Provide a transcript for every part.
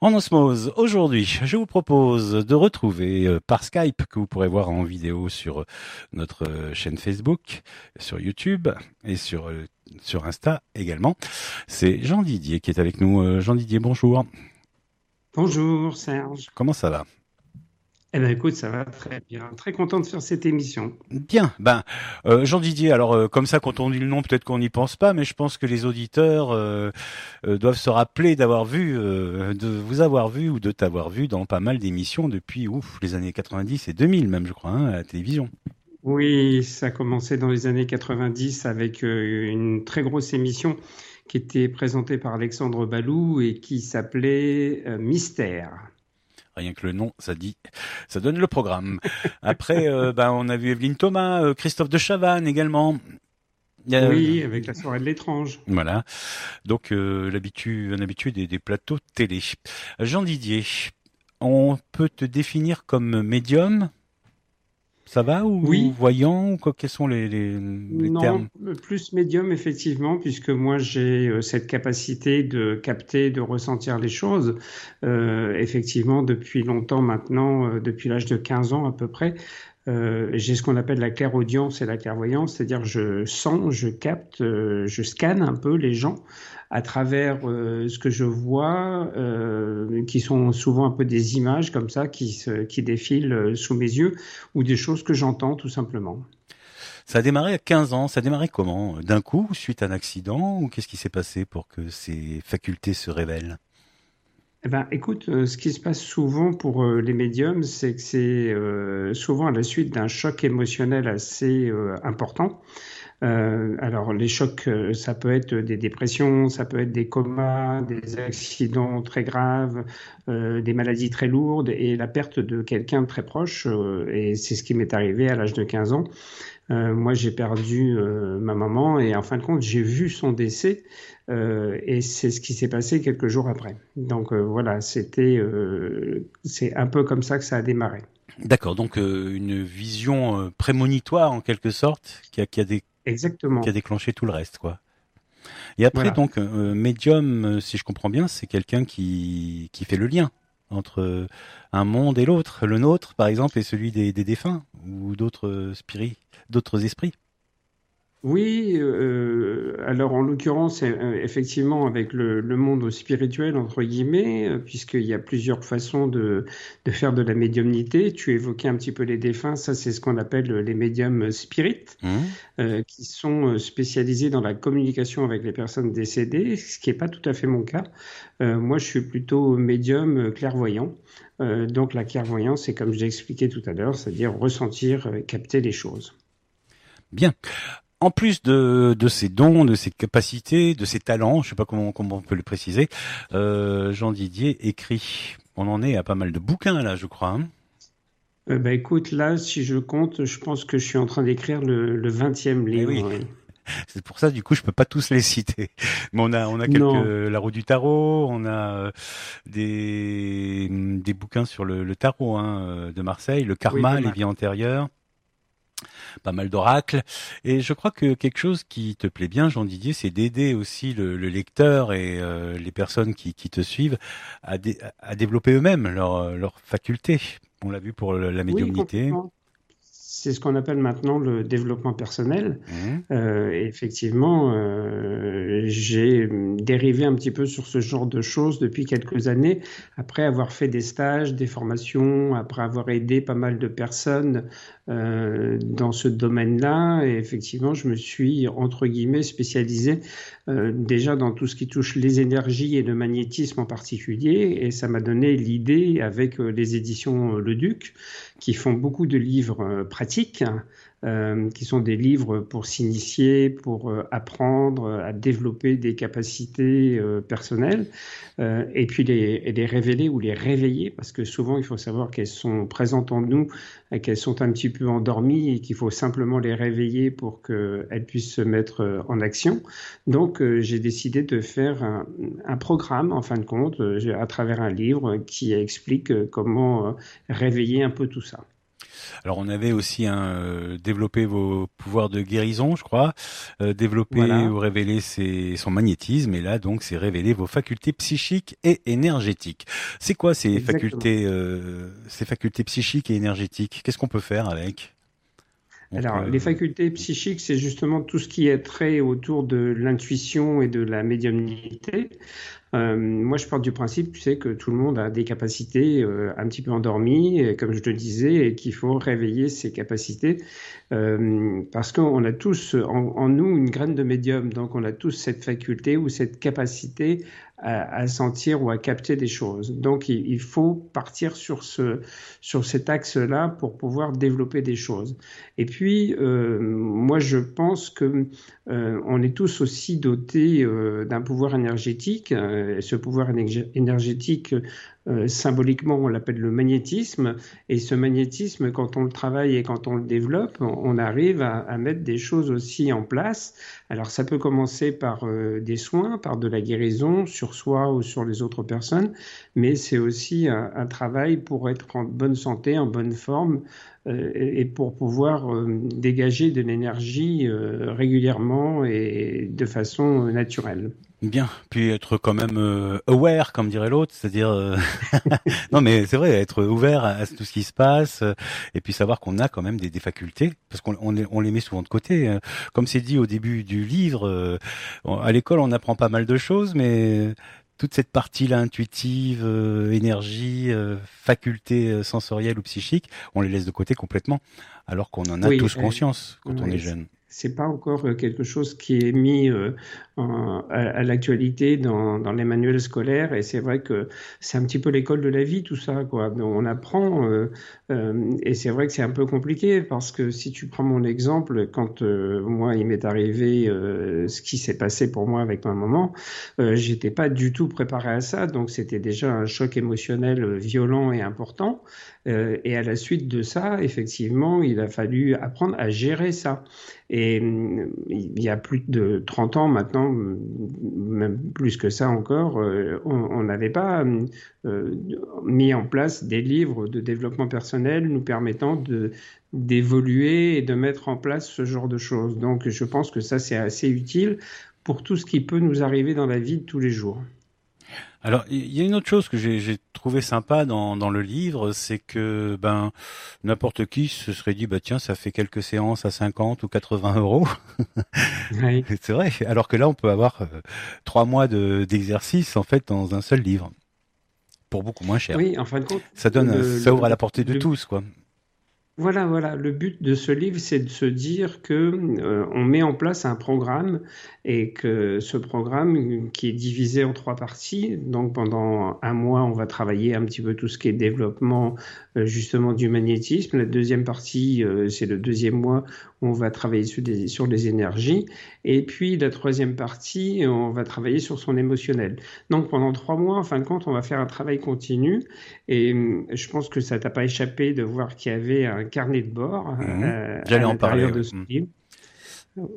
En osmose, aujourd'hui, je vous propose de retrouver euh, par Skype, que vous pourrez voir en vidéo sur euh, notre euh, chaîne Facebook, sur YouTube et sur, sur Insta également. C'est Jean Didier qui est avec nous. Jean Didier, bonjour. Bonjour Serge. Comment ça va? Eh ben écoute, ça va très bien. Très content de faire cette émission. Bien. Ben euh, Jean Didier. Alors euh, comme ça, quand on dit le nom, peut-être qu'on n'y pense pas, mais je pense que les auditeurs euh, doivent se rappeler d'avoir vu, de vous avoir vu ou de t'avoir vu dans pas mal d'émissions depuis ouf les années 90 et 2000 même, je crois, hein, à la télévision. Oui, ça a commencé dans les années 90 avec une très grosse émission qui était présentée par Alexandre Balou et qui s'appelait Mystère. Rien que le nom, ça dit, ça donne le programme. Après, euh, ben, on a vu Evelyne Thomas, euh, Christophe de Chavannes également. oui, avec la soirée de l'étrange. Voilà. Donc euh, l'habitude, un habitué des, des, plateaux télé. Jean Didier, on peut te définir comme médium? Ça va ou oui. voyant ou quoi Quels sont les, les, les non, termes? Plus médium effectivement, puisque moi j'ai euh, cette capacité de capter, de ressentir les choses. Euh, effectivement, depuis longtemps maintenant, euh, depuis l'âge de 15 ans à peu près, euh, j'ai ce qu'on appelle la clairaudience et la clairvoyance, c'est-à-dire je sens, je capte, euh, je scanne un peu les gens à travers euh, ce que je vois, qui sont souvent un peu des images comme ça qui, qui défilent sous mes yeux, ou des choses que j'entends tout simplement. Ça a démarré à 15 ans, ça a démarré comment? D'un coup, suite à un accident, ou qu'est-ce qui s'est passé pour que ces facultés se révèlent? Eh ben, écoute, ce qui se passe souvent pour les médiums, c'est que c'est euh, souvent à la suite d'un choc émotionnel assez euh, important. Euh, alors les chocs, euh, ça peut être des dépressions, ça peut être des comas, des accidents très graves, euh, des maladies très lourdes et la perte de quelqu'un très proche. Euh, et c'est ce qui m'est arrivé à l'âge de 15 ans. Euh, moi, j'ai perdu ma maman et en fin de compte, j'ai vu son décès et c'est ce qui s'est passé quelques jours après. Donc voilà, c'était, c'est un peu comme ça que ça a démarré. D'accord, donc une vision prémonitoire en quelque sorte, qui a, qui a des Exactement. qui a déclenché tout le reste, quoi. Et après, voilà. donc, euh, médium, euh, si je comprends bien, c'est quelqu'un qui, qui fait le lien entre un monde et l'autre, le nôtre, par exemple, et celui des, des défunts ou d'autres spirits, d'autres esprits. Oui, euh, alors en l'occurrence, euh, effectivement, avec le, le, monde spirituel, entre guillemets, euh, puisqu'il y a plusieurs façons de, de, faire de la médiumnité. Tu évoquais un petit peu les défunts, ça c'est ce qu'on appelle les médiums spirites, mmh. euh, qui sont spécialisés dans la communication avec les personnes décédées, ce qui n'est pas tout à fait mon cas. Euh, moi, je suis plutôt médium clairvoyant. donc la clairvoyance, c'est comme je l'ai expliqué tout à l'heure, c'est-à-dire ressentir, capter les choses. Bien en plus de, de ses dons, de ses capacités, de ses talents, je sais pas comment, comment on peut le préciser, euh, Jean Didier écrit. On en est à pas mal de bouquins là, je crois. Hein euh, bah écoute, là, si je compte, je pense que je suis en train d'écrire le, le 20e livre. Eh oui. C'est pour ça, du coup, je peux pas tous les citer. Mais on a, on a quelques, non. la roue du tarot, on a des, des bouquins sur le, le tarot hein, de Marseille, le karma, oui, les vies antérieures pas mal d'oracles. Et je crois que quelque chose qui te plaît bien, Jean Didier, c'est d'aider aussi le, le, lecteur et euh, les personnes qui, qui, te suivent à, dé, à développer eux-mêmes leurs leur facultés. On l'a vu pour la médiumnité. Oui, c'est ce qu'on appelle maintenant le développement personnel. Mmh. Euh, effectivement, euh, j'ai dérivé un petit peu sur ce genre de choses depuis quelques années, après avoir fait des stages, des formations, après avoir aidé pas mal de personnes euh, dans ce domaine-là. Et effectivement, je me suis, entre guillemets, spécialisé euh, déjà dans tout ce qui touche les énergies et le magnétisme en particulier. Et ça m'a donné l'idée, avec euh, les éditions Le Duc, qui font beaucoup de livres pratiques, euh, qui sont des livres pour s'initier, pour euh, apprendre à développer des capacités euh, personnelles, et puis les, les, révéler ou les réveiller, parce que souvent il faut savoir qu'elles sont présentes en nous, qu'elles sont un petit peu endormies, et qu'il faut simplement les réveiller pour qu'elles puissent se mettre en action. Donc j'ai décidé de faire un, un, programme, en fin de compte, à travers un livre qui explique comment réveiller un peu tout ça. Alors on avait aussi un euh, développé vos pouvoirs de guérison, je crois, euh, développer ou révéler ses, son magnétisme, et là donc c'est révéler vos facultés psychiques et énergétiques. C'est quoi ces facultés, euh, ces facultés psychiques et énergétiques? Qu'est-ce qu'on peut faire avec? Alors, les facultés psychiques, c'est justement tout ce qui est trait autour de l'intuition et de la médiumnité. Euh, moi, je pars du principe, tu sais, que tout le monde a des capacités euh, un petit peu endormies, comme je te disais, et qu'il faut réveiller ces capacités, euh, parce qu'on a tous en, en, nous une graine de médium, donc on a tous cette faculté ou cette capacité à, sentir ou à capter des choses. Donc il, faut partir sur, ce, sur cet axe-là pour pouvoir développer des choses. Et puis, euh, moi je pense que euh, on est tous aussi dotés euh, d'un pouvoir énergétique. et ce pouvoir énergétique euh, symboliquement, on l'appelle le magnétisme. Et ce magnétisme, quand on le travaille et quand on le développe, on arrive à, mettre des choses aussi en place. Alors ça peut commencer par euh, des soins, par de la guérison sur soi ou sur les autres personnes, mais c'est aussi un, travail pour être en bonne santé, en bonne forme euh, et pour pouvoir dégager de l'énergie régulièrement et de façon naturelle. Bien, puis être quand même euh, aware, comme dirait l'autre, c'est-à-dire euh, non mais c'est vrai, être ouvert à, tout ce qui se passe, euh, et puis savoir qu'on a quand même des, des facultés, parce qu'on on, on, les met souvent de côté. Hein. Comme c'est dit au début du livre, à l'école on apprend pas mal de choses, mais toute cette partie-là intuitive, énergie, faculté sensorielle ou psychique, on les laisse de côté complètement, alors qu'on en a tous conscience quand on est jeune c'est pas encore quelque chose qui est mis à, l'actualité dans, les manuels scolaires. Et c'est vrai que c'est un petit peu l'école de la vie, tout ça. Quoi. on apprend, euh, euh, et c'est vrai que c'est un peu compliqué parce que si tu prends mon exemple, quand euh, moi il m'est arrivé ce qui s'est passé pour moi avec ma maman, j'étais pas du tout préparé à ça. Donc c'était déjà un choc émotionnel violent et important. et à la suite de ça, effectivement, il a fallu apprendre à gérer ça. Et il y a plus de 30 ans maintenant, même plus que ça encore, euh, on n'avait pas euh, mis en place des livres de développement personnel nous permettant de d'évoluer et de mettre en place ce genre de choses. Donc je pense que ça c'est assez utile pour tout ce qui peut nous arriver dans la vie de tous les jours. Alors, il y a une autre chose que j'ai trouvé sympa dans, dans le livre, c'est que ben n'importe qui se serait dit bah tiens ça fait quelques séances à 50 ou 80 euros. Oui. c'est vrai. Alors que là on peut avoir euh, trois mois d'exercice en fait dans un seul livre pour beaucoup moins cher. Oui, en fin de compte, ça donne, ça ouvre à la portée de tous quoi. Voilà, voilà. Le but de ce livre, c'est de se dire que euh, on met en place un programme et que ce programme, qui est divisé en trois parties, donc pendant un mois, on va travailler un petit peu tout ce qui est développement euh, justement du magnétisme. La deuxième partie, euh, c'est le deuxième mois, on va travailler sur, des, sur les énergies. Et puis la troisième partie, on va travailler sur son émotionnel. Donc pendant trois mois, en fin de compte, on va faire un travail continu. Et je pense que ça t'a pas échappé de voir qu'il y avait un carnet de bord mmh. euh, à l'intérieur de ce mmh.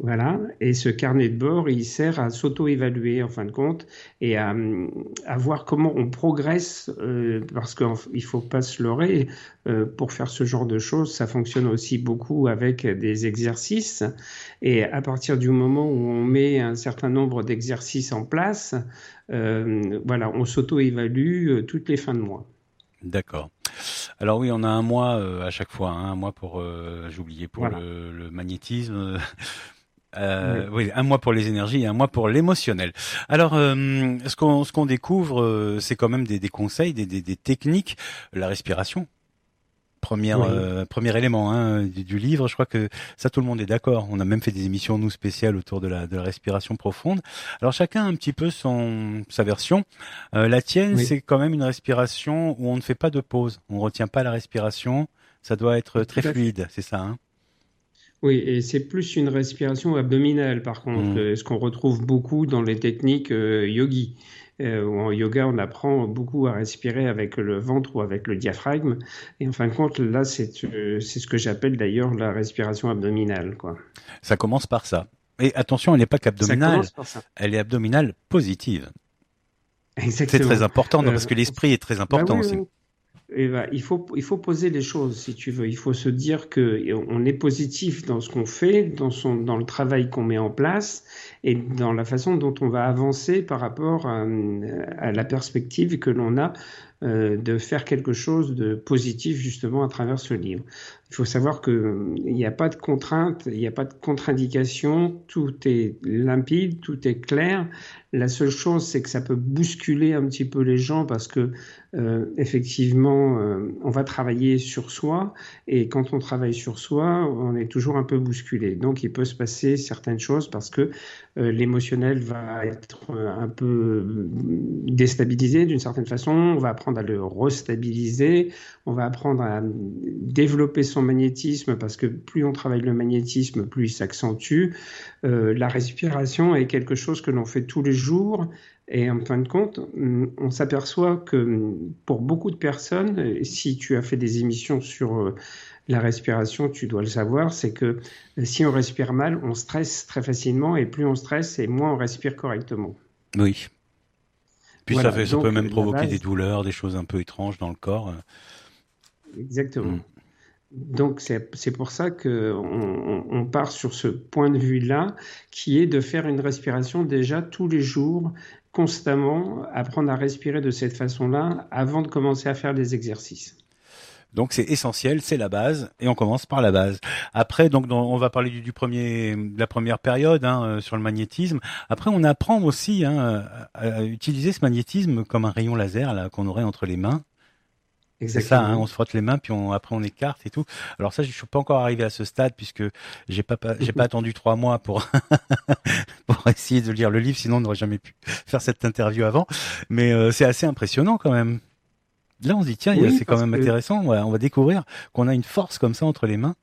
Voilà, et ce carnet de bord, il sert à s'auto-évaluer en fin de compte et à, voir comment on progresse, euh, parce qu'il ne faut pas se leurrer, euh, pour faire ce genre de choses, ça fonctionne aussi beaucoup avec des exercices. Et à partir du moment où on met un certain nombre d'exercices en place, voilà, on s'auto-évalue toutes les fins de mois. D'accord. Alors oui, on a un mois euh, à chaque fois, hein, un mois pour, euh, j'ai oublié, pour le, magnétisme. Euh, oui. un mois pour les énergies et un mois pour l'émotionnel. Alors, ce qu'on ce qu'on découvre, c'est quand même des, des conseils, des, des, des techniques, la respiration, Première, euh, premier élément hein, du, livre, je crois que ça tout le monde est d'accord. On a même fait des émissions nous spéciales autour de la, de la respiration profonde. Alors chacun a un petit peu son sa version. Euh, la tienne, c'est quand même une respiration où on ne fait pas de pause, on retient pas la respiration. Ça doit être très fluide, c'est ça. Hein? Oui, et c'est plus une respiration abdominale par contre, mmh. ce qu'on retrouve beaucoup dans les techniques euh, yogi. Euh, en yoga, on apprend beaucoup à respirer avec le ventre ou avec le diaphragme. Et en fin de compte, là, c'est euh, ce que j'appelle d'ailleurs la respiration abdominale. Quoi. Ça commence par ça. Et attention, elle n'est pas qu'abdominale, elle est abdominale positive. C'est très important, parce que l'esprit est très bah important aussi. Eh ben, il, faut, il faut poser les choses, si tu veux. Il faut se dire qu'on est positif dans ce qu'on fait, dans, son, dans le travail qu'on met en place et dans la façon dont on va avancer par rapport à, à la perspective que l'on a euh, de faire quelque chose de positif justement à travers ce livre. Il faut savoir qu'il n'y a pas de contrainte, il n'y a pas de contre-indication, tout est limpide, tout est clair. La seule chose, c'est que ça peut bousculer un petit peu les gens parce que euh, effectivement, euh, on va travailler sur soi et quand on travaille sur soi, on est toujours un peu bousculé. Donc, il peut se passer certaines choses parce que euh, l'émotionnel va être un peu déstabilisé d'une certaine façon. On va apprendre à le restabiliser. On va apprendre à développer son magnétisme parce que plus on travaille le magnétisme, plus il s'accentue. la respiration est quelque chose que l'on fait tous les jours et en fin de compte, on s'aperçoit que pour beaucoup de personnes, si tu as fait des émissions sur euh, la respiration, tu dois le savoir, c'est que euh, si on respire mal, on stresse très facilement et plus on stresse et moins on respire correctement. Oui. Puis ça, fait, ça peut même provoquer des douleurs, des choses un peu étranges dans le corps. Exactement. Mm. Donc c'est pour ça qu'on on part sur ce point de vue-là, qui est de faire une respiration déjà tous les jours constamment apprendre à respirer de cette façon-là avant de commencer à faire des exercices. Donc c'est essentiel, c'est la base, et on commence par la base. Après, donc on va parler du, premier, de la première période hein, euh, sur le magnétisme. Après, on apprend aussi hein, à utiliser ce magnétisme comme un rayon laser qu'on aurait entre les mains. C'est ça, hein, on se frotte les mains, puis on, après on écarte et tout. Alors ça, je suis pas encore arrivé à ce stade puisque j'ai pas, j'ai pas attendu trois mois pour pour essayer de lire le livre, sinon on n'aurait jamais pu faire cette interview avant. Mais euh, c'est assez impressionnant quand même. Là, on se dit tiens, c'est quand même intéressant. on va découvrir qu'on a une force comme ça entre les mains.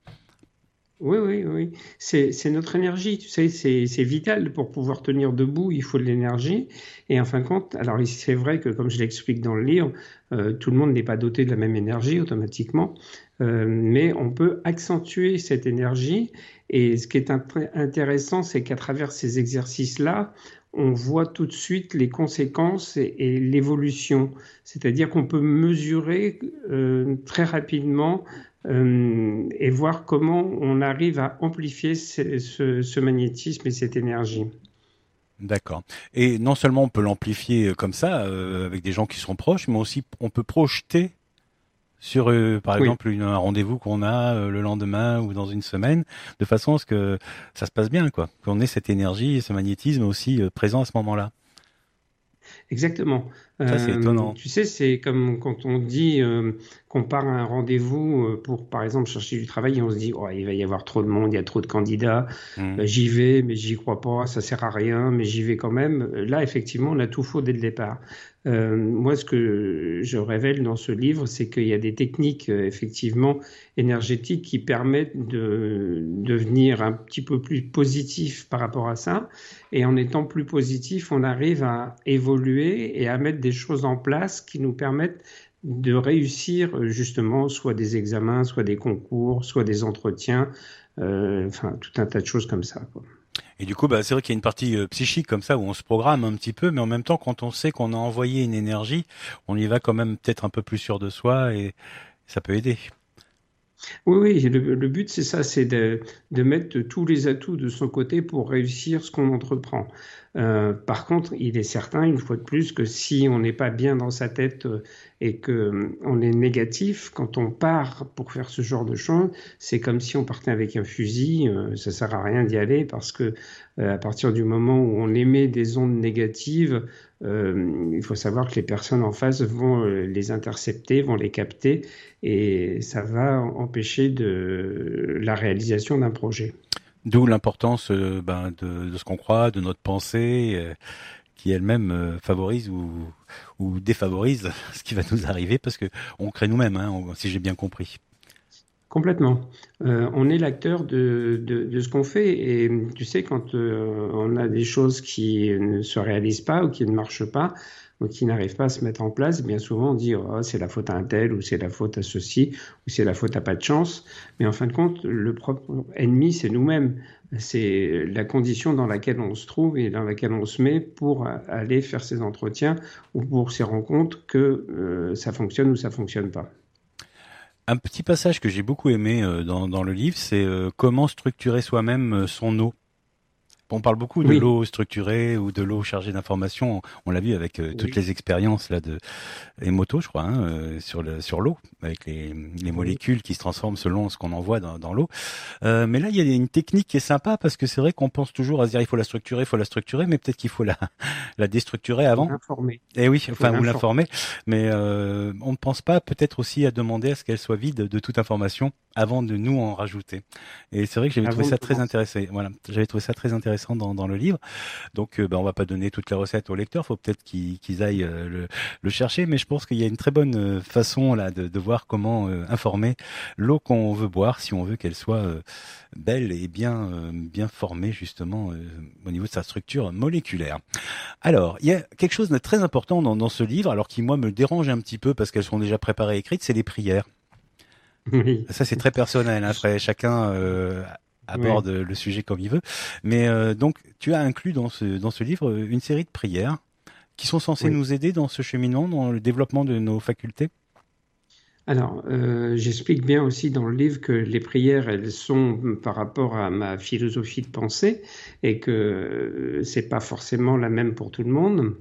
Oui, oui, oui. C'est notre énergie, tu sais, c'est vital pour pouvoir tenir debout, il faut de l'énergie. Et en fin de compte, alors c'est vrai que comme je l'explique dans le livre, euh, tout le monde n'est pas doté de la même énergie automatiquement, euh, mais on peut accentuer cette énergie. Et ce qui est intéressant, c'est qu'à travers ces exercices-là, on voit tout de suite les conséquences et, l'évolution. C'est-à-dire qu'on peut mesurer euh, très rapidement et voir comment on arrive à amplifier ce, magnétisme et cette énergie. D'accord. Et non seulement on peut l'amplifier comme ça, euh, avec des gens qui sont proches, mais aussi on peut projeter sur, euh, par exemple, une, un rendez-vous qu'on a le lendemain ou dans une semaine, de façon à ce que ça se passe bien, quoi. Qu'on ait cette énergie et ce magnétisme aussi présent à ce moment-là. Exactement. Ça, c'est étonnant. Tu sais, c'est comme quand on dit qu'on part à un rendez-vous euh, pour, par exemple, chercher du travail et on se dit, oh, il va y avoir trop de monde, il y a trop de candidats, mmh. euh, j'y vais, mais j'y crois pas, ça sert à rien, mais j'y vais quand même. Là, effectivement, on a tout faux dès le départ. Euh, moi, ce que je révèle dans ce livre, c'est qu'il y a des techniques effectivement énergétiques qui permettent de devenir un petit peu plus positif par rapport à ça. Et en étant plus positif, on arrive à évoluer et à mettre des choses en place qui nous permettent de réussir euh, justement soit des examens, soit des concours, soit des entretiens, euh, enfin tout un tas de choses comme ça. Et du coup, bah, c'est vrai qu'il y a une partie euh, psychique comme ça où on se programme un petit peu, mais en même temps, quand on sait qu'on a envoyé une énergie, on y va quand même peut-être un peu plus sûr de soi et ça peut aider. Oui, oui, le, but c'est ça, c'est de, mettre tous les atouts de son côté pour réussir ce qu'on entreprend. par contre, il est certain, une fois de plus, que si on n'est pas bien dans sa tête et que euh, on est négatif quand on part pour faire ce genre de choses, c'est comme si on partait avec un fusil. Euh, ça sert à rien d'y aller parce que euh, à partir du moment où on émet des ondes négatives, il faut savoir que les personnes en face vont les intercepter, vont les capter, et ça va empêcher de la réalisation d'un projet. D'où l'importance ben, de, de, ce qu'on croit, de notre pensée qui elle-même euh, favorise ou, défavorise ce qui va nous arriver parce que on crée nous-mêmes, hein, si j'ai bien compris. Complètement. Euh, on est l'acteur de, de, ce qu'on fait et tu sais quand euh, on a des choses qui ne se réalisent pas ou qui ne marchent pas, ou qui n'arrivent pas à se mettre en place, bien souvent on dit oh, c'est la faute à un tel ou c'est la faute à ceci ou c'est la faute à pas de chance. Mais en fin de compte, le propre ennemi, c'est nous-mêmes. C'est la condition dans laquelle on se trouve et dans laquelle on se met pour aller faire ces entretiens ou pour ces rencontres que euh, ça fonctionne ou ça fonctionne pas. Un petit passage que j'ai beaucoup aimé euh, dans, le livre, c'est euh, comment structurer soi-même son eau. On parle beaucoup de l'eau structurée ou de l'eau chargée d'informations. On l'a vu avec euh, toutes les expériences là de Emoto, je crois, hein, euh, sur le sur l'eau, avec les, les molécules qui se transforment selon ce qu'on envoie dans, dans l'eau. Euh, mais là, il y a une technique qui est sympa parce que c'est vrai qu'on pense toujours à se dire il faut la structurer, il faut la structurer, mais peut-être qu'il faut la la déstructurer avant. L'informer. Et eh oui, enfin ou l'informer. Mais on ne pense pas peut-être aussi à demander à ce qu'elle soit vide de toute information avant de nous en rajouter. Et c'est vrai que j'avais trouvé ça très intéressant. Voilà, j'avais trouvé ça très intéressant dans, dans le livre. Donc, euh, ben, on va pas donner toutes les recettes aux lecteurs. Faut peut-être qu'ils aillent euh, le, le, chercher. Mais je pense qu'il y a une très bonne euh, façon là de, de voir comment informer l'eau qu'on veut boire, si on veut qu'elle soit belle et bien bien formée justement au niveau de sa structure moléculaire. Alors, il y a quelque chose de très important dans, dans ce livre, alors qui moi me dérange un petit peu parce qu'elles sont déjà préparées et écrites, c'est les prières. Ça, c'est très personnel. Hein. Après, chacun euh, aborde le sujet comme il veut. Mais euh, donc, tu as inclus dans ce, dans ce livre une série de prières qui sont censées nous aider dans ce cheminement, dans le développement de nos facultés? Alors, euh, j'explique bien aussi dans le livre que les prières, elles sont par rapport à ma philosophie de pensée et que c'est pas forcément la même pour tout le monde.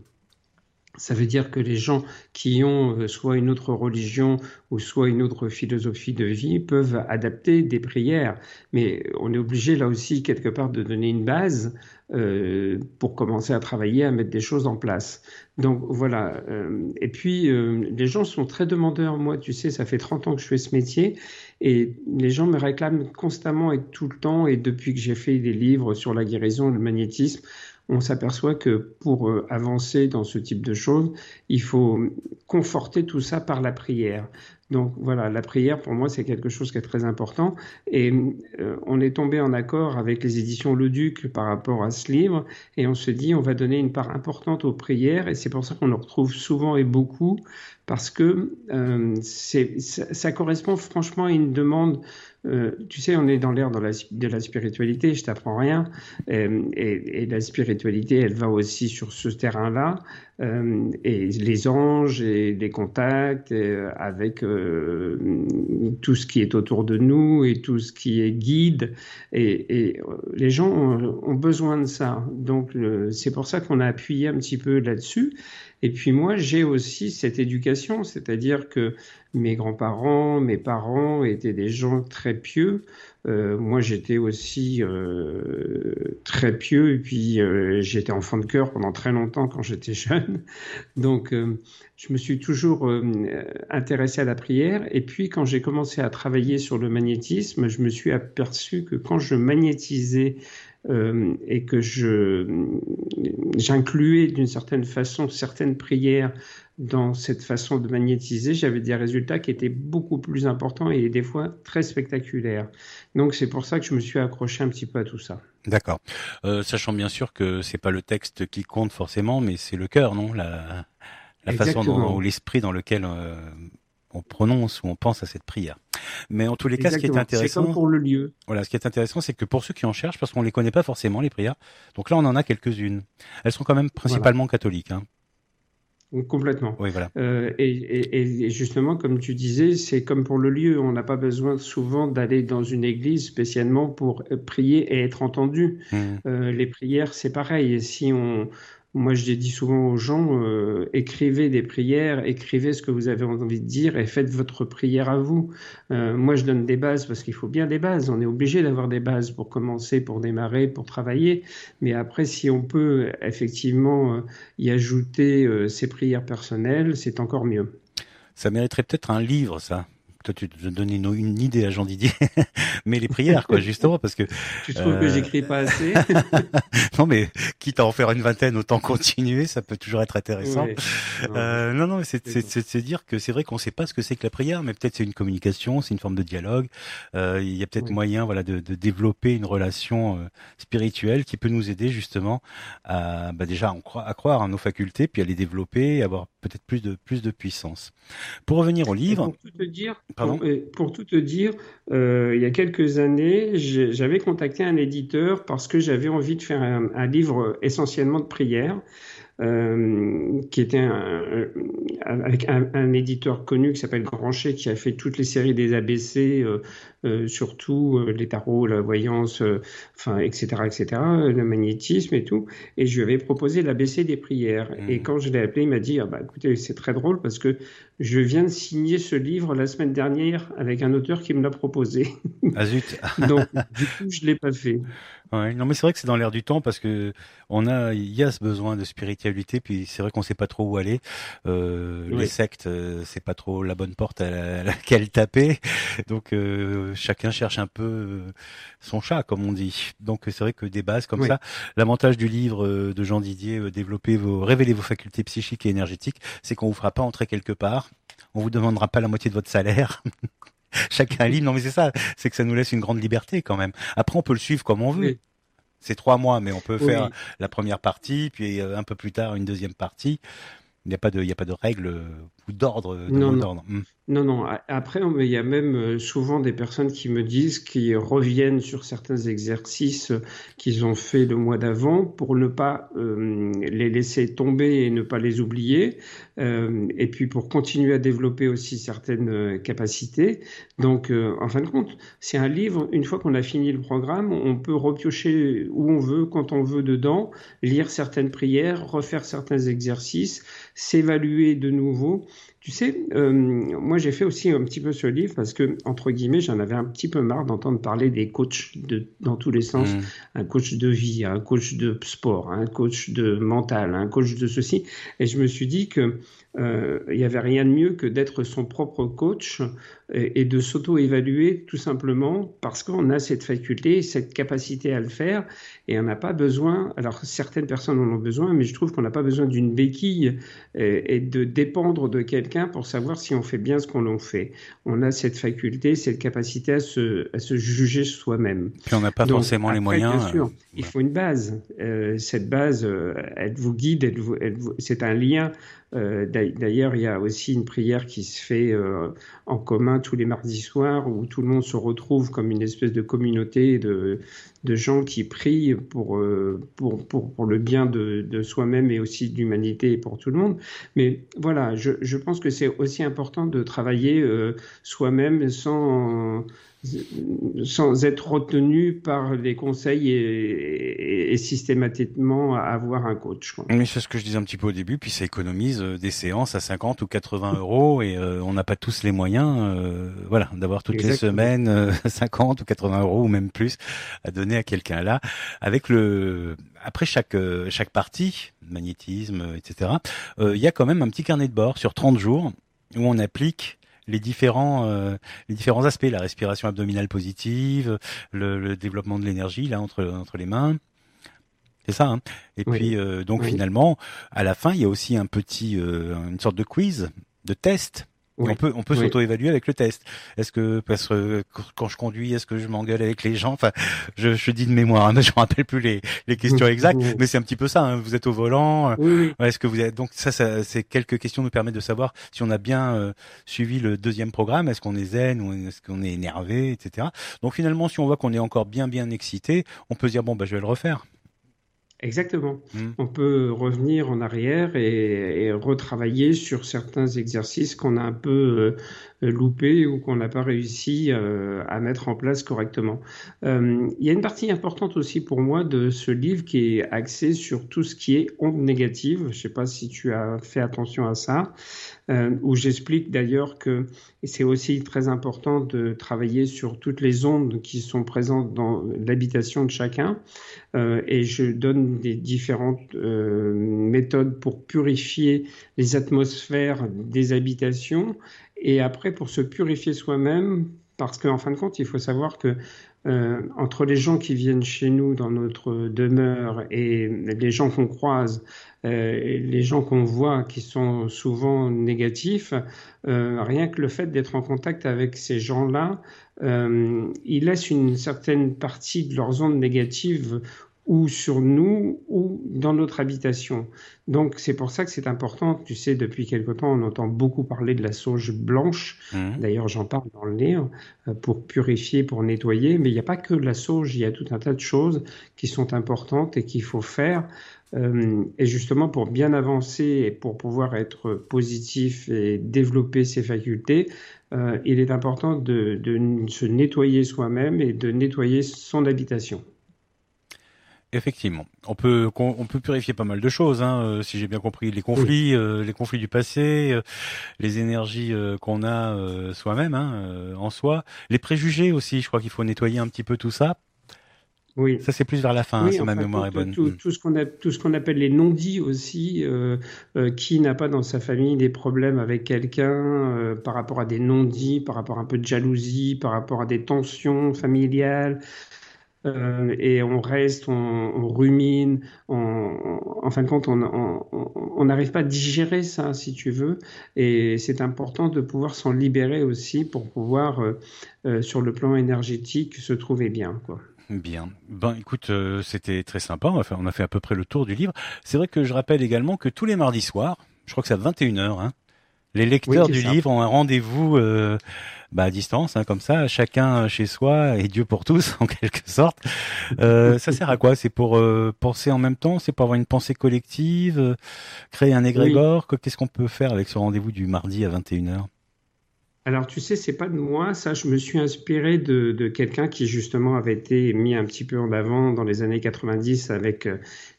Ça veut dire que les gens qui ont euh, soit une autre religion ou soit une autre philosophie de vie peuvent adapter des prières. Mais on est obligé là aussi quelque part de donner une base euh, pour commencer à travailler, à mettre des choses en place. Donc voilà. Euh, et puis euh, les gens sont très demandeurs. Moi, tu sais, ça fait 30 ans que je fais ce métier et les gens me réclament constamment et tout le temps. Et depuis que j'ai fait des livres sur la guérison, le magnétisme, on s'aperçoit que pour euh, avancer dans ce type de choses, il faut conforter tout ça par la prière. Donc voilà, la prière pour moi c'est quelque chose qui est très important et euh, on est tombé en accord avec les éditions Le Duc par rapport à ce livre et on se dit on va donner une part importante aux prières et c'est pour ça qu'on le retrouve souvent et beaucoup parce que euh, ça, ça, correspond franchement à une demande euh, tu sais, on est dans l'ère de la, spiritualité, je t'apprends rien. Euh, et, la spiritualité, elle va aussi sur ce terrain-là. Euh, et les anges et les contacts avec tout ce qui est autour de nous et tout ce qui est guide. Et, les gens ont, besoin de ça. Donc, c'est pour ça qu'on a appuyé un petit peu là-dessus. Et puis moi, j'ai aussi cette éducation, c'est-à-dire que mes grands-parents, mes parents étaient des gens très pieux. Euh, moi, j'étais aussi euh, très pieux, et puis euh, j'étais enfant de cœur pendant très longtemps quand j'étais jeune. Donc, je me suis toujours intéressé à la prière. Et puis, quand j'ai commencé à travailler sur le magnétisme, je me suis aperçu que quand je magnétisais euh, et que je j'incluais d'une certaine façon certaines prières dans cette façon de magnétiser, j'avais des résultats qui étaient beaucoup plus importants et des fois très spectaculaires. Donc c'est pour ça que je me suis accroché un petit peu à tout ça. D'accord. Euh, sachant bien sûr que c'est pas le texte qui compte forcément, mais c'est le cœur, non? La, la façon dont, ou l'esprit dans lequel euh, on prononce ou on pense à cette prière. Mais en tous les cas, ce qui est intéressant, comme pour le lieu. Voilà, ce qui est intéressant, c'est que pour ceux qui en cherchent, parce qu'on les connaît pas forcément les prières, donc là on en a quelques-unes. Elles sont quand même principalement catholiques. Hein. Complètement. Oui, voilà. Euh, et, justement, comme tu disais, c'est comme pour le lieu. On n'a pas besoin souvent d'aller dans une église spécialement pour prier et être entendu. Mmh. Euh, les prières, c'est pareil. Si on, moi, je dis souvent aux gens, euh, écrivez des prières, écrivez ce que vous avez envie de dire et faites votre prière à vous. Euh, moi, je donne des bases parce qu'il faut bien des bases. On est obligé d'avoir des bases pour commencer, pour démarrer, pour travailler. Mais après, si on peut effectivement euh, y ajouter ses prières personnelles, c'est encore mieux. Ça mériterait peut-être un livre, ça toi tu te donnes une, idée à Jean Didier, mais les prières quoi justement parce que tu trouves que j'écris pas assez Non mais quitte à en faire une vingtaine, autant continuer, ça peut toujours être intéressant. Euh, non non, c'est c'est dire que c'est vrai qu'on sait pas ce que c'est que la prière, mais peut-être c'est une communication, c'est une forme de dialogue. Euh, il y a peut-être moyen voilà de, de, développer une relation euh, spirituelle qui peut nous aider justement à bah, déjà à croire à nos facultés, puis à les développer, et avoir peut-être plus de plus de puissance. Pour revenir au livre, pour tout te dire, pour, tout te dire, euh, il y a quelques années, j'avais contacté un éditeur parce que j'avais envie de faire un, livre essentiellement de prières. Euh, qui était un, avec un, éditeur connu qui s'appelle Grancher, qui a fait toutes les séries des ABC, euh, euh, surtout les tarots, la voyance, enfin, etc., etc., le magnétisme et tout. Et je lui avais proposé l'ABC des prières. Mmh. Et quand je l'ai appelé, il m'a dit, ah bah, écoutez, c'est très drôle parce que je viens de signer ce livre la semaine dernière avec un auteur qui me l'a proposé. Ah zut Donc, du coup, je l'ai pas fait. Ouais, non mais c'est vrai que c'est dans l'air du temps parce que on a, il y a ce besoin de spiritualité, puis c'est vrai qu'on sait pas trop où aller. Euh, Les sectes, c'est pas trop la bonne porte à, laquelle taper. Donc euh, chacun cherche un peu euh, son chat, comme on dit. Donc c'est vrai que des bases comme ça. L'avantage du livre euh, de Jean Didier, euh, développer vos, révéler vos facultés psychiques et énergétiques, c'est qu'on vous fera pas entrer quelque part. On vous demandera pas la moitié de votre salaire. chacun livre. Non mais c'est ça, c'est que ça nous laisse une grande liberté quand même. Après on peut le suivre comme on veut. C'est trois mois, mais on peut faire la première partie, puis un peu plus tard une deuxième partie. Il n'y a pas de, il y a pas de règles ou d'ordre. Non, non. Hmm. non, non. Après, il y a même euh, souvent des personnes qui me disent qu'ils reviennent sur certains exercices qu'ils ont fait le mois d'avant pour ne pas euh, les laisser tomber et ne pas les oublier, euh, et puis pour continuer à développer aussi certaines capacités. Donc, en fin de compte, c'est un livre. Une fois qu'on a fini le programme, on peut repiocher où on veut, quand on veut dedans, lire certaines prières, refaire certains exercices, s'évaluer de nouveau tu sais, euh, moi j'ai fait aussi un petit peu ce livre parce que, entre guillemets, j'en avais un petit peu marre d'entendre parler des coachs de, dans tous les sens. Mm. Un coach de vie, un coach de sport, un coach de mental, un coach de ceci. Et je me suis dit que euh, il n'y avait rien de mieux que d'être son propre coach et, de s'auto-évaluer tout simplement parce qu'on a cette faculté, cette capacité à le faire et on n'a pas besoin, alors certaines personnes en ont besoin, mais je trouve qu'on n'a pas besoin d'une béquille et, de dépendre de quelqu'un pour savoir si on fait bien ce qu'on en fait. On a cette faculté, cette capacité à se, à se juger soi-même. Puis on n'a pas forcément les moyens. Bien sûr, euh, il faut une base. Euh, cette base, elle vous guide, elle elle c'est un lien euh, d'ailleurs, il y a aussi une prière qui se fait euh, en commun tous les mardis soirs où tout le monde se retrouve comme une espèce de communauté de, gens qui prient pour, euh, pour, pour, pour, le bien de, de soi-même et aussi de l'humanité et pour tout le monde. Mais voilà, je, je pense que c'est aussi important de travailler soi-même sans sans être retenu par les conseils et, systématiquement avoir un coach. Mais c'est ce que je disais un petit peu au début, puis ça économise euh, des séances à 50 ou 80 euros et euh, on n'a pas tous les moyens, euh, voilà, d'avoir toutes les semaines 50 ou 80 euros ou même plus à donner à quelqu'un là. Avec le, après chaque chaque partie, magnétisme, etc. Il y a quand même un petit carnet de bord sur 30 jours où on applique les différents euh, les différents aspects, la respiration abdominale positive, le, développement de l'énergie là entre entre les mains. C'est ça. Hein Et puis euh, donc finalement, à la fin, il y a aussi un petit euh, une sorte de quiz, de test on peut on peut s'auto-évaluer avec le test. Est-ce que parce que quand je conduis, est-ce que je m'engueule avec les gens? Enfin, je, je dis de mémoire, hein, mais je me rappelle plus les, les questions exactes. mais c'est un petit peu ça. Hein. Vous êtes au volant. Euh, est-ce que vous êtes donc ça, ça c'est quelques questions nous permettent de savoir si on a bien euh, suivi le deuxième programme. Est-ce qu'on est zen ou est-ce qu'on est énervé, etc. Donc finalement, si on voit qu'on est encore bien bien excité, on peut se dire bon bah je vais le refaire. Exactement. Mmh. On peut revenir en arrière et, retravailler sur certains exercices qu'on a un peu euh, loupés ou qu'on n'a pas réussi euh, à mettre en place correctement. Euh, il y a une partie importante aussi pour moi de ce livre qui est axé sur tout ce qui est ondes négatives. Je ne sais pas si tu as fait attention à ça. où j'explique d'ailleurs que c'est aussi très important de travailler sur toutes les ondes qui sont présentes dans l'habitation de chacun. et je donne des différentes méthodes pour purifier les atmosphères des habitations et après pour se purifier soi-même parce qu'en fin de compte, il faut savoir que euh, entre les gens qui viennent chez nous dans notre demeure et les gens qu'on croise, euh, les gens qu'on voit qui sont souvent négatifs, euh, rien que le fait d'être en contact avec ces gens-là, euh, ils laissent une certaine partie de leurs ondes négatives ou sur nous ou dans notre habitation. Donc c'est pour ça que c'est important. Tu sais, depuis quelque temps, on entend beaucoup parler de la sauge blanche. Mmh. D'ailleurs, j'en parle dans le livre euh, pour purifier, pour nettoyer. Mais il n'y a pas que la sauge. Il y a tout un tas de choses qui sont importantes et qu'il faut faire. Euh, et justement, pour bien avancer et pour pouvoir être positif et développer ses facultés, euh, il est important de, de se nettoyer soi-même et de nettoyer son habitation. Effectivement, on peut on peut purifier pas mal de choses, hein, euh, si j'ai bien compris les conflits, euh, les conflits du passé, euh, les énergies qu'on a soi-même, hein, en soi, les préjugés aussi. Je crois qu'il faut nettoyer un petit peu tout ça. Oui. Ça c'est plus vers la fin, hein, si ma mémoire est bonne. Tout, mm. tout ce qu'on a, tout ce qu'on appelle les non-dits aussi. qui n'a pas dans sa famille des problèmes avec quelqu'un par rapport à des non-dits, par rapport à un peu de jalousie, par rapport à des tensions familiales. Euh, et on reste, on, rumine, en fin de compte, on n'arrive pas à digérer ça, si tu veux, et c'est important de pouvoir s'en libérer aussi pour pouvoir, euh, euh, sur le plan énergétique, se trouver bien, quoi. Bien. Ben, écoute, c'était très sympa. On a, fait, on a fait à peu près le tour du livre. C'est vrai que je rappelle également que tous les mardis soirs, je crois que c'est à 21h, hein, les lecteurs du livre ont un rendez-vous euh, bah, à distance, hein, comme ça, chacun chez soi et Dieu pour tous, en quelque sorte. Euh, ça sert à quoi? C'est pour euh, penser en même temps? C'est pour avoir une pensée collective Créer un égrégore? Qu'est-ce qu'on peut faire avec ce rendez-vous du mardi à 21h alors tu sais, c'est pas de moi, ça. Je me suis inspiré de, de quelqu'un qui justement avait été mis un petit peu en avant dans les années 90 avec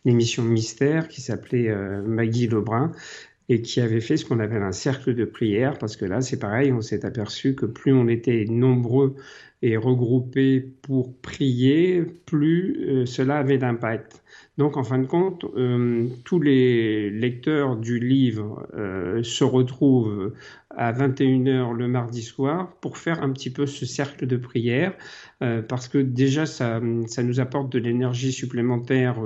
l'émission Mystère qui s'appelait Maggie Lebrun et qui avait fait ce qu'on appelle un cercle de prière, parce que là, c'est pareil, on s'est aperçu que plus on était nombreux et regroupés pour prier, plus euh, cela avait d'impact. Donc, en fin de compte, euh, tous les lecteurs du livre euh, se retrouvent à 21h le mardi soir pour faire un petit peu ce cercle de prière, parce que déjà, ça, ça nous apporte de l'énergie supplémentaire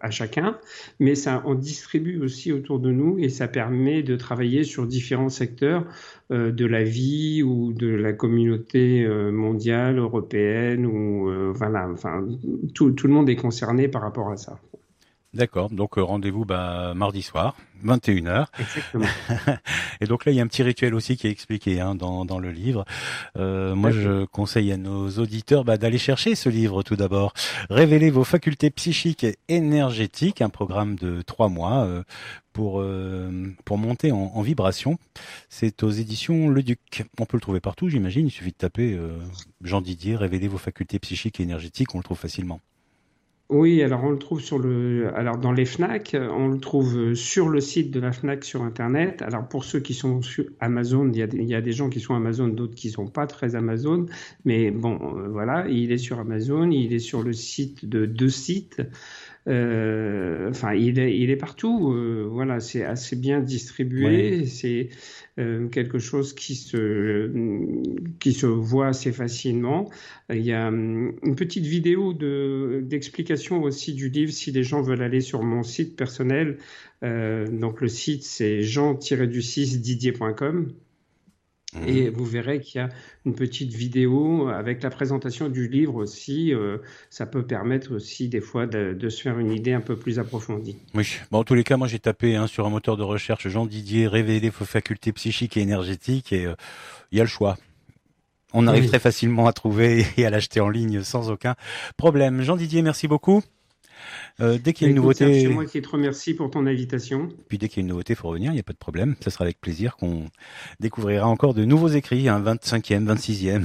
à chacun, mais ça en distribue aussi autour de nous et ça permet de travailler sur différents secteurs de la vie ou de la communauté mondiale, européenne, ou voilà, enfin, tout, tout le monde est concerné par rapport à ça. D'accord, donc euh, rendez-vous bah, mardi soir, 21h. Exactement. Et donc là, il y a un petit rituel aussi qui est expliqué hein, dans, dans le livre. Euh, moi, je conseille à nos auditeurs bah, d'aller chercher ce livre tout d'abord. Révéler vos facultés psychiques et énergétiques, un programme de trois mois euh, pour pour monter en, en vibration. C'est aux éditions Le Duc. On peut le trouver partout, j'imagine. Il suffit de taper Jean Didier, révéler vos facultés psychiques et énergétiques, on le trouve facilement. Oui, alors on le trouve sur le, alors dans les Fnac, on le trouve sur le site de la Fnac sur Internet. Alors pour ceux qui sont sur Amazon, il y a, des gens qui sont Amazon, d'autres qui sont pas très Amazon, mais bon, euh, voilà, il est sur Amazon, il est sur le site de deux sites. Euh, enfin, il est, il est partout. Euh, voilà, c'est assez bien distribué. C'est euh, quelque chose qui se, qui se voit assez facilement. Il y a hum, une petite vidéo d'explication aussi du livre si les gens veulent aller sur mon site personnel. donc le site c'est jean-du6didier.com. Et mmh. vous verrez qu'il y a une petite vidéo avec la présentation du livre aussi. Euh, ça peut permettre aussi des fois de, se faire une idée un peu plus approfondie. Oui, bon, en tous les cas, moi j'ai tapé hein, sur un moteur de recherche Jean Didier, révéler vos facultés psychiques et énergétiques et euh, il y a le choix. On arrive très facilement à trouver et à l'acheter en ligne sans aucun problème. Jean Didier, merci beaucoup. Euh, dès qu'il y a une nouveauté. C'est moi qui te remercie pour ton invitation. Puis dès qu'il y a une nouveauté, il faut revenir, il n'y a pas de problème. Ce sera avec plaisir qu'on découvrira encore de nouveaux écrits, un 25e, 26e,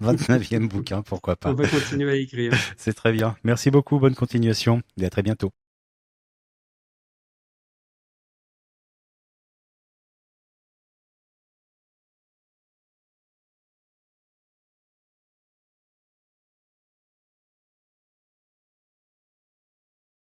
29e bouquin, pourquoi pas. On va continuer à écrire. C'est très bien. Merci beaucoup, bonne continuation et à très bientôt.